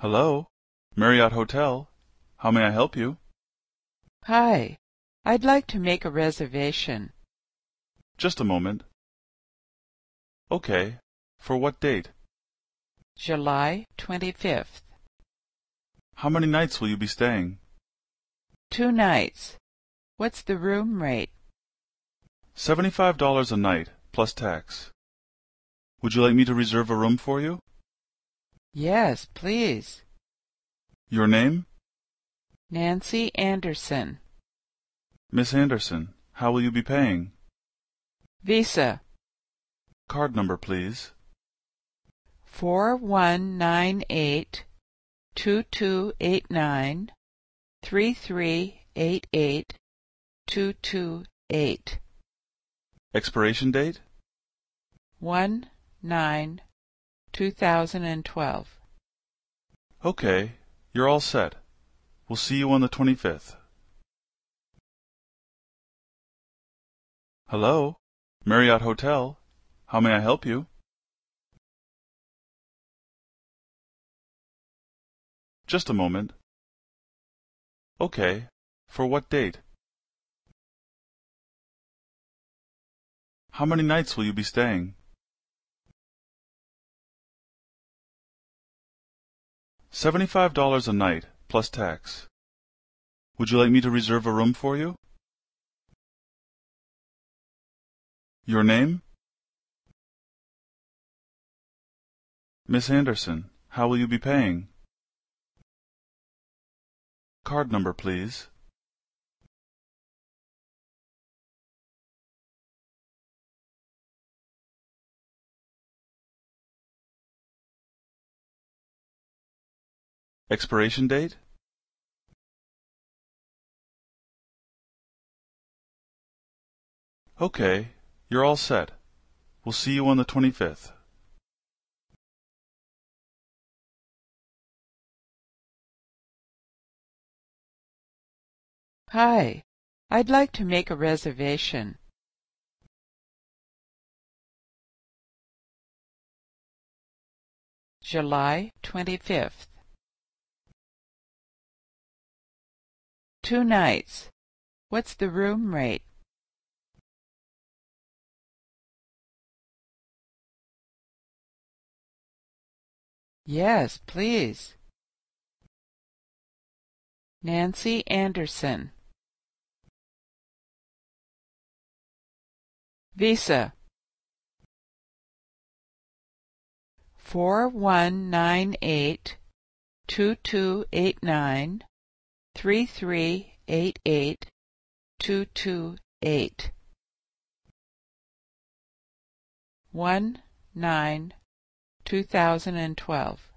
Hello, Marriott Hotel. How may I help you? Hi, I'd like to make a reservation. Just a moment. Okay. For what date? July 25th. How many nights will you be staying? Two nights. What's the room rate? Seventy-five dollars a night, plus tax. Would you like me to reserve a room for you? Yes, please. Your name? Nancy Anderson. Miss Anderson. How will you be paying? Visa. Card number, please. Four one nine eight two two eight nine three three eight eight two two eight Expiration date? one nine two thousand and twelve. Okay. You're all set. We'll see you on the 25th. Hello, Marriott Hotel. How may I help you? Just a moment. Okay. For what date? How many nights will you be staying? Seventy-five dollars a night, plus tax. Would you like me to reserve a room for you? Your name? Miss Anderson. How will you be paying? Card number, please. Expiration date? Okay. You're all set. We'll see you on the 25th. Hi, I'd like to make a reservation. July 25th. Two nights. What's the room rate? Yes, please. Nancy Anderson. Visa. Four one nine eight two two eight nine three three eight eight two two eight. One nine two thousand and twelve